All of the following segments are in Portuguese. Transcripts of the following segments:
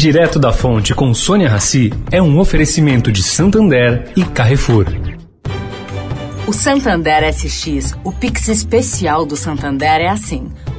Direto da Fonte com Sônia Rassi é um oferecimento de Santander e Carrefour. O Santander SX, o Pix especial do Santander é assim,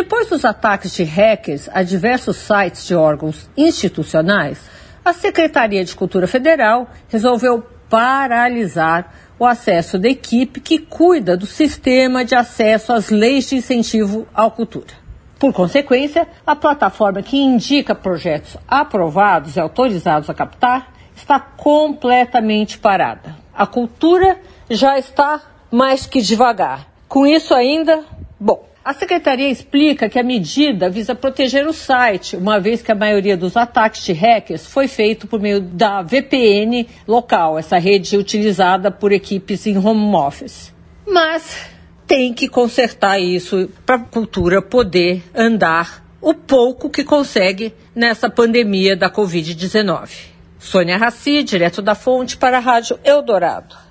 Depois dos ataques de hackers a diversos sites de órgãos institucionais, a Secretaria de Cultura Federal resolveu paralisar o acesso da equipe que cuida do sistema de acesso às leis de incentivo à cultura. Por consequência, a plataforma que indica projetos aprovados e autorizados a captar está completamente parada. A cultura já está mais que devagar. Com isso ainda, bom, a secretaria explica que a medida visa proteger o site, uma vez que a maioria dos ataques de hackers foi feito por meio da VPN local, essa rede utilizada por equipes em home office. Mas tem que consertar isso para a cultura poder andar o pouco que consegue nessa pandemia da Covid-19. Sônia Raci, direto da fonte para a Rádio Eldorado.